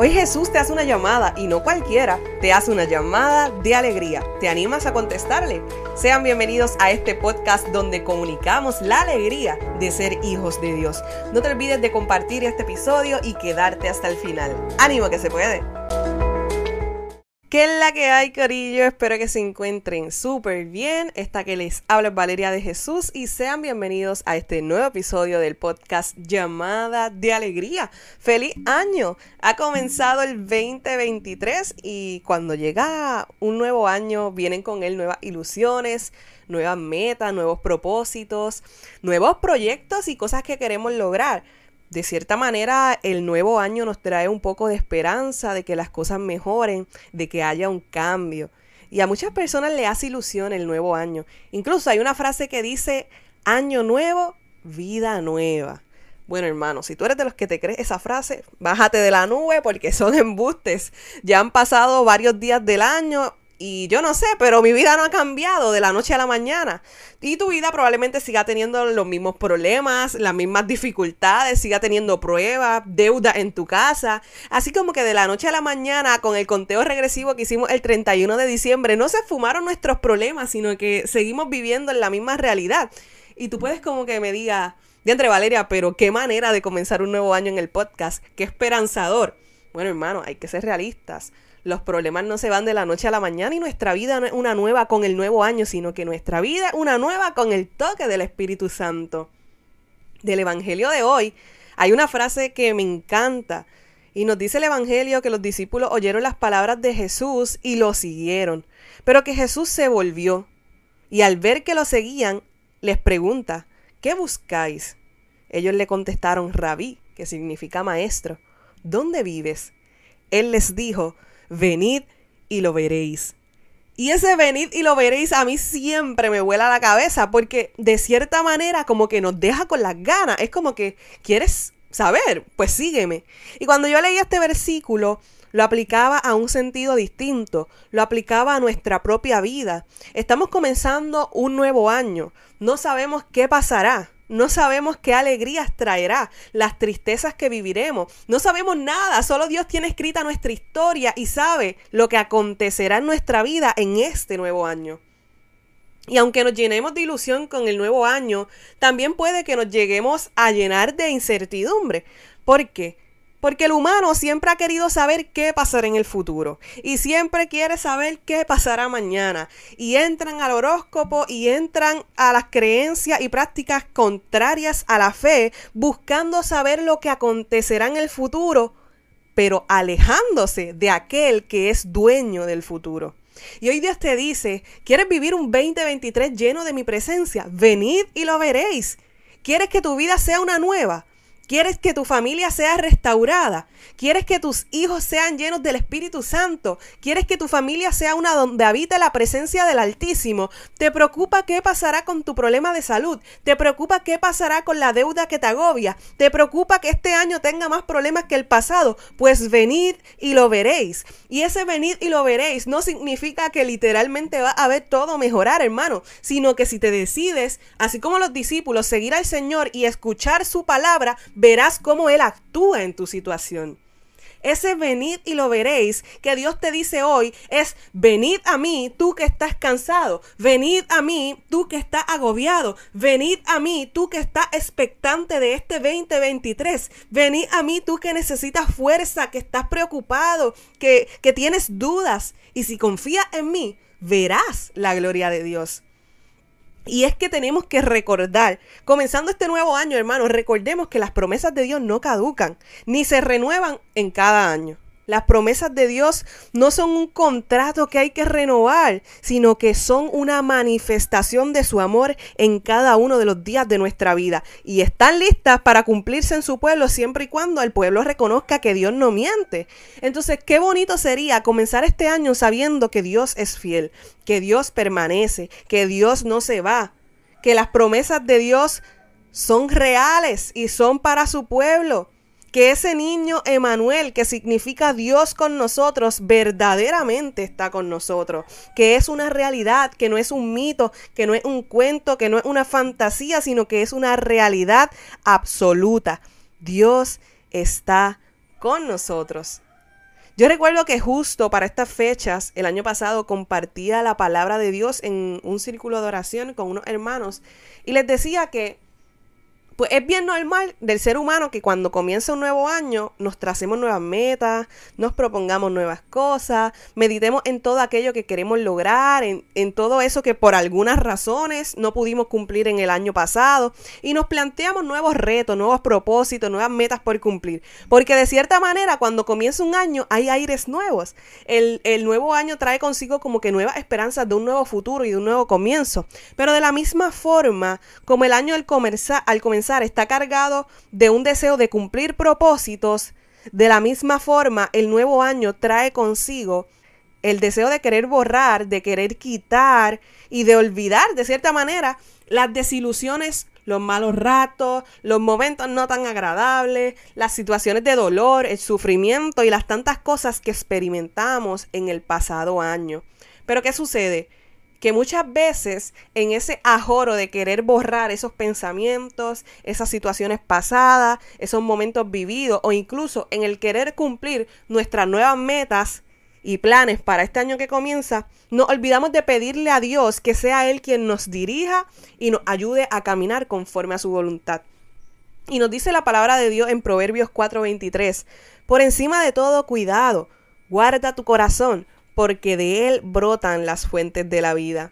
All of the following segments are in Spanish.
Hoy Jesús te hace una llamada y no cualquiera, te hace una llamada de alegría. ¿Te animas a contestarle? Sean bienvenidos a este podcast donde comunicamos la alegría de ser hijos de Dios. No te olvides de compartir este episodio y quedarte hasta el final. ¡Ánimo que se puede! ¿Qué es la que hay, Corillo? Espero que se encuentren súper bien. Esta que les habla es Valeria de Jesús y sean bienvenidos a este nuevo episodio del podcast Llamada de Alegría. ¡Feliz año! Ha comenzado el 2023 y cuando llega un nuevo año vienen con él nuevas ilusiones, nuevas metas, nuevos propósitos, nuevos proyectos y cosas que queremos lograr de cierta manera el nuevo año nos trae un poco de esperanza de que las cosas mejoren, de que haya un cambio. Y a muchas personas le hace ilusión el nuevo año. Incluso hay una frase que dice, año nuevo, vida nueva. Bueno, hermano, si tú eres de los que te crees esa frase, bájate de la nube porque son embustes. Ya han pasado varios días del año y yo no sé, pero mi vida no ha cambiado de la noche a la mañana. Y tu vida probablemente siga teniendo los mismos problemas, las mismas dificultades, siga teniendo pruebas, deuda en tu casa. Así como que de la noche a la mañana, con el conteo regresivo que hicimos el 31 de diciembre, no se fumaron nuestros problemas, sino que seguimos viviendo en la misma realidad. Y tú puedes como que me digas, entre Valeria, pero qué manera de comenzar un nuevo año en el podcast, qué esperanzador. Bueno, hermano, hay que ser realistas. Los problemas no se van de la noche a la mañana y nuestra vida no es una nueva con el nuevo año, sino que nuestra vida una nueva con el toque del Espíritu Santo. Del Evangelio de hoy hay una frase que me encanta y nos dice el Evangelio que los discípulos oyeron las palabras de Jesús y lo siguieron, pero que Jesús se volvió y al ver que lo seguían les pregunta, ¿qué buscáis? Ellos le contestaron, rabí, que significa maestro, ¿dónde vives? Él les dijo, venid y lo veréis. Y ese venid y lo veréis a mí siempre me vuela la cabeza porque de cierta manera como que nos deja con las ganas. Es como que, ¿quieres saber? Pues sígueme. Y cuando yo leí este versículo, lo aplicaba a un sentido distinto, lo aplicaba a nuestra propia vida. Estamos comenzando un nuevo año, no sabemos qué pasará, no sabemos qué alegrías traerá, las tristezas que viviremos. No sabemos nada, solo Dios tiene escrita nuestra historia y sabe lo que acontecerá en nuestra vida en este nuevo año. Y aunque nos llenemos de ilusión con el nuevo año, también puede que nos lleguemos a llenar de incertidumbre. ¿Por qué? Porque el humano siempre ha querido saber qué pasará en el futuro y siempre quiere saber qué pasará mañana. Y entran al horóscopo y entran a las creencias y prácticas contrarias a la fe, buscando saber lo que acontecerá en el futuro, pero alejándose de aquel que es dueño del futuro. Y hoy Dios te dice, ¿quieres vivir un 2023 lleno de mi presencia? Venid y lo veréis. ¿Quieres que tu vida sea una nueva? ¿Quieres que tu familia sea restaurada? ¿Quieres que tus hijos sean llenos del Espíritu Santo? ¿Quieres que tu familia sea una donde habite la presencia del Altísimo? ¿Te preocupa qué pasará con tu problema de salud? ¿Te preocupa qué pasará con la deuda que te agobia? ¿Te preocupa que este año tenga más problemas que el pasado? Pues venid y lo veréis. Y ese venid y lo veréis no significa que literalmente va a ver todo mejorar, hermano, sino que si te decides, así como los discípulos, seguir al Señor y escuchar su palabra, verás cómo Él actúa en tu situación. Ese venid y lo veréis que Dios te dice hoy es venid a mí tú que estás cansado, venid a mí tú que estás agobiado, venid a mí tú que estás expectante de este 2023, venid a mí tú que necesitas fuerza, que estás preocupado, que, que tienes dudas y si confías en mí, verás la gloria de Dios. Y es que tenemos que recordar, comenzando este nuevo año, hermanos, recordemos que las promesas de Dios no caducan, ni se renuevan en cada año. Las promesas de Dios no son un contrato que hay que renovar, sino que son una manifestación de su amor en cada uno de los días de nuestra vida. Y están listas para cumplirse en su pueblo siempre y cuando el pueblo reconozca que Dios no miente. Entonces, qué bonito sería comenzar este año sabiendo que Dios es fiel, que Dios permanece, que Dios no se va, que las promesas de Dios son reales y son para su pueblo que ese niño Emanuel, que significa Dios con nosotros, verdaderamente está con nosotros, que es una realidad, que no es un mito, que no es un cuento, que no es una fantasía, sino que es una realidad absoluta. Dios está con nosotros. Yo recuerdo que justo para estas fechas, el año pasado, compartía la palabra de Dios en un círculo de oración con unos hermanos y les decía que pues es bien normal del ser humano que cuando comienza un nuevo año nos tracemos nuevas metas, nos propongamos nuevas cosas, meditemos en todo aquello que queremos lograr, en, en, todo eso que por algunas razones no pudimos cumplir en el año pasado y nos planteamos nuevos retos, nuevos propósitos, nuevas metas por cumplir. Porque de cierta manera cuando comienza un año hay aires nuevos. El, el nuevo año trae consigo como que nuevas esperanzas de un nuevo futuro y de un nuevo comienzo. Pero de la misma forma como el año al, al comenzar está cargado de un deseo de cumplir propósitos, de la misma forma el nuevo año trae consigo el deseo de querer borrar, de querer quitar y de olvidar de cierta manera las desilusiones, los malos ratos, los momentos no tan agradables, las situaciones de dolor, el sufrimiento y las tantas cosas que experimentamos en el pasado año. Pero ¿qué sucede? Que muchas veces en ese ajoro de querer borrar esos pensamientos, esas situaciones pasadas, esos momentos vividos o incluso en el querer cumplir nuestras nuevas metas y planes para este año que comienza, nos olvidamos de pedirle a Dios que sea Él quien nos dirija y nos ayude a caminar conforme a su voluntad. Y nos dice la palabra de Dios en Proverbios 4:23, por encima de todo cuidado, guarda tu corazón porque de Él brotan las fuentes de la vida.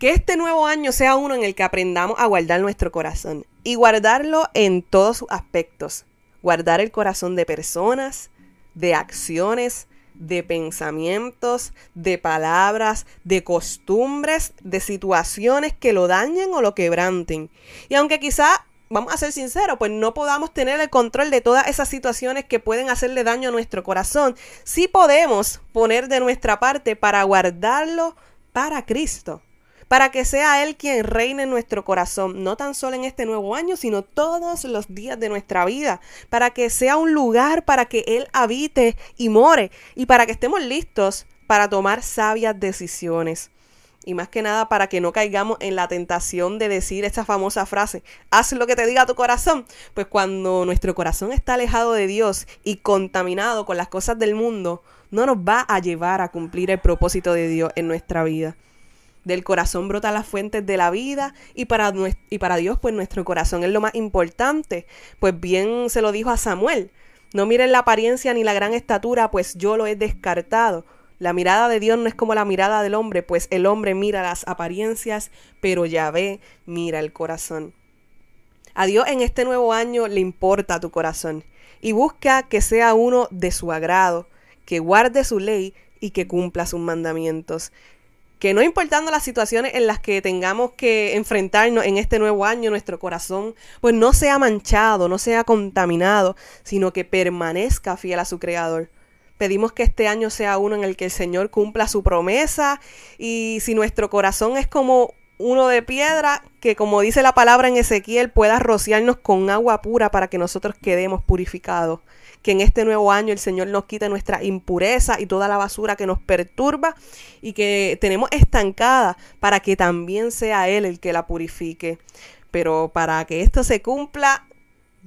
Que este nuevo año sea uno en el que aprendamos a guardar nuestro corazón y guardarlo en todos sus aspectos. Guardar el corazón de personas, de acciones, de pensamientos, de palabras, de costumbres, de situaciones que lo dañen o lo quebranten. Y aunque quizá vamos a ser sinceros, pues no podamos tener el control de todas esas situaciones que pueden hacerle daño a nuestro corazón, sí podemos poner de nuestra parte para guardarlo para Cristo, para que sea Él quien reine en nuestro corazón, no tan solo en este nuevo año, sino todos los días de nuestra vida, para que sea un lugar para que Él habite y more y para que estemos listos para tomar sabias decisiones y más que nada para que no caigamos en la tentación de decir esa famosa frase, haz lo que te diga tu corazón. Pues cuando nuestro corazón está alejado de Dios y contaminado con las cosas del mundo, no nos va a llevar a cumplir el propósito de Dios en nuestra vida. Del corazón brotan las fuentes de la vida y para, y para Dios pues nuestro corazón es lo más importante. Pues bien se lo dijo a Samuel, no miren la apariencia ni la gran estatura, pues yo lo he descartado la mirada de Dios no es como la mirada del hombre, pues el hombre mira las apariencias, pero Yahvé mira el corazón. A Dios en este nuevo año le importa tu corazón y busca que sea uno de su agrado, que guarde su ley y que cumpla sus mandamientos. Que no importando las situaciones en las que tengamos que enfrentarnos en este nuevo año, nuestro corazón, pues no sea manchado, no sea contaminado, sino que permanezca fiel a su Creador. Pedimos que este año sea uno en el que el Señor cumpla su promesa y si nuestro corazón es como uno de piedra, que como dice la palabra en Ezequiel, pueda rociarnos con agua pura para que nosotros quedemos purificados. Que en este nuevo año el Señor nos quite nuestra impureza y toda la basura que nos perturba y que tenemos estancada para que también sea Él el que la purifique. Pero para que esto se cumpla,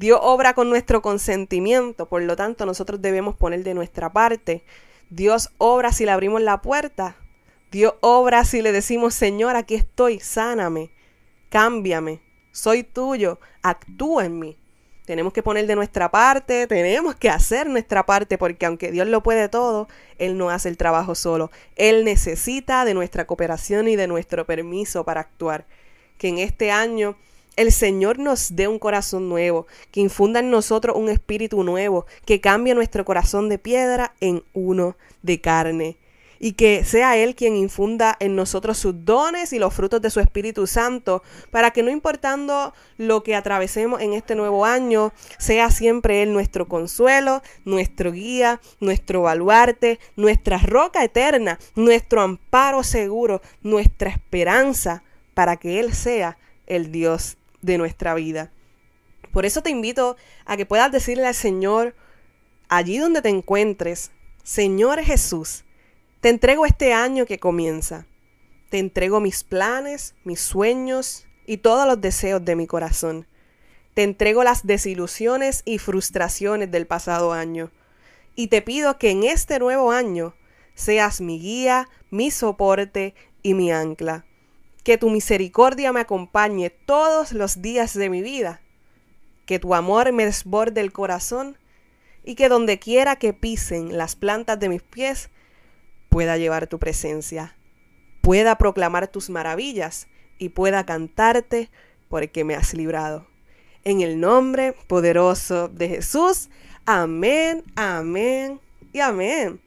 Dios obra con nuestro consentimiento, por lo tanto nosotros debemos poner de nuestra parte. Dios obra si le abrimos la puerta. Dios obra si le decimos, Señor, aquí estoy, sáname, cámbiame, soy tuyo, actúa en mí. Tenemos que poner de nuestra parte, tenemos que hacer nuestra parte, porque aunque Dios lo puede todo, Él no hace el trabajo solo. Él necesita de nuestra cooperación y de nuestro permiso para actuar. Que en este año el Señor nos dé un corazón nuevo, que infunda en nosotros un espíritu nuevo, que cambie nuestro corazón de piedra en uno de carne. Y que sea Él quien infunda en nosotros sus dones y los frutos de su Espíritu Santo, para que no importando lo que atravesemos en este nuevo año, sea siempre Él nuestro consuelo, nuestro guía, nuestro baluarte, nuestra roca eterna, nuestro amparo seguro, nuestra esperanza, para que Él sea el Dios de nuestra vida. Por eso te invito a que puedas decirle al Señor, allí donde te encuentres, Señor Jesús, te entrego este año que comienza. Te entrego mis planes, mis sueños y todos los deseos de mi corazón. Te entrego las desilusiones y frustraciones del pasado año. y te pido que en este nuevo año seas mi guía, mi soporte y mi ancla. Que tu misericordia me acompañe todos los días de mi vida. Que tu amor me desborde el corazón y que donde quiera que pisen las plantas de mis pies pueda llevar tu presencia, pueda proclamar tus maravillas y pueda cantarte porque me has librado. En el nombre poderoso de Jesús. Amén, amén y amén.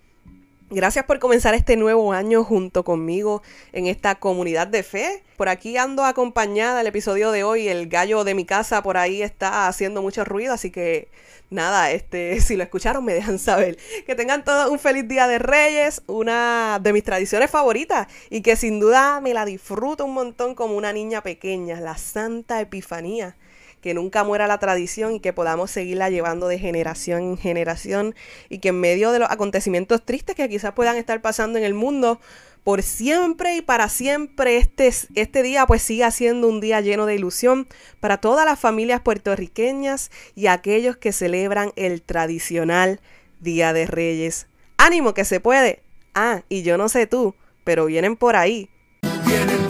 Gracias por comenzar este nuevo año junto conmigo en esta comunidad de fe. Por aquí ando acompañada el episodio de hoy. El gallo de mi casa por ahí está haciendo mucho ruido, así que nada, este, si lo escucharon me dejan saber. Que tengan todos un feliz día de Reyes, una de mis tradiciones favoritas y que sin duda me la disfruto un montón como una niña pequeña, la Santa Epifanía que nunca muera la tradición y que podamos seguirla llevando de generación en generación y que en medio de los acontecimientos tristes que quizás puedan estar pasando en el mundo, por siempre y para siempre este, este día pues siga siendo un día lleno de ilusión para todas las familias puertorriqueñas y aquellos que celebran el tradicional Día de Reyes. Ánimo que se puede. Ah, y yo no sé tú, pero vienen por ahí. Vienen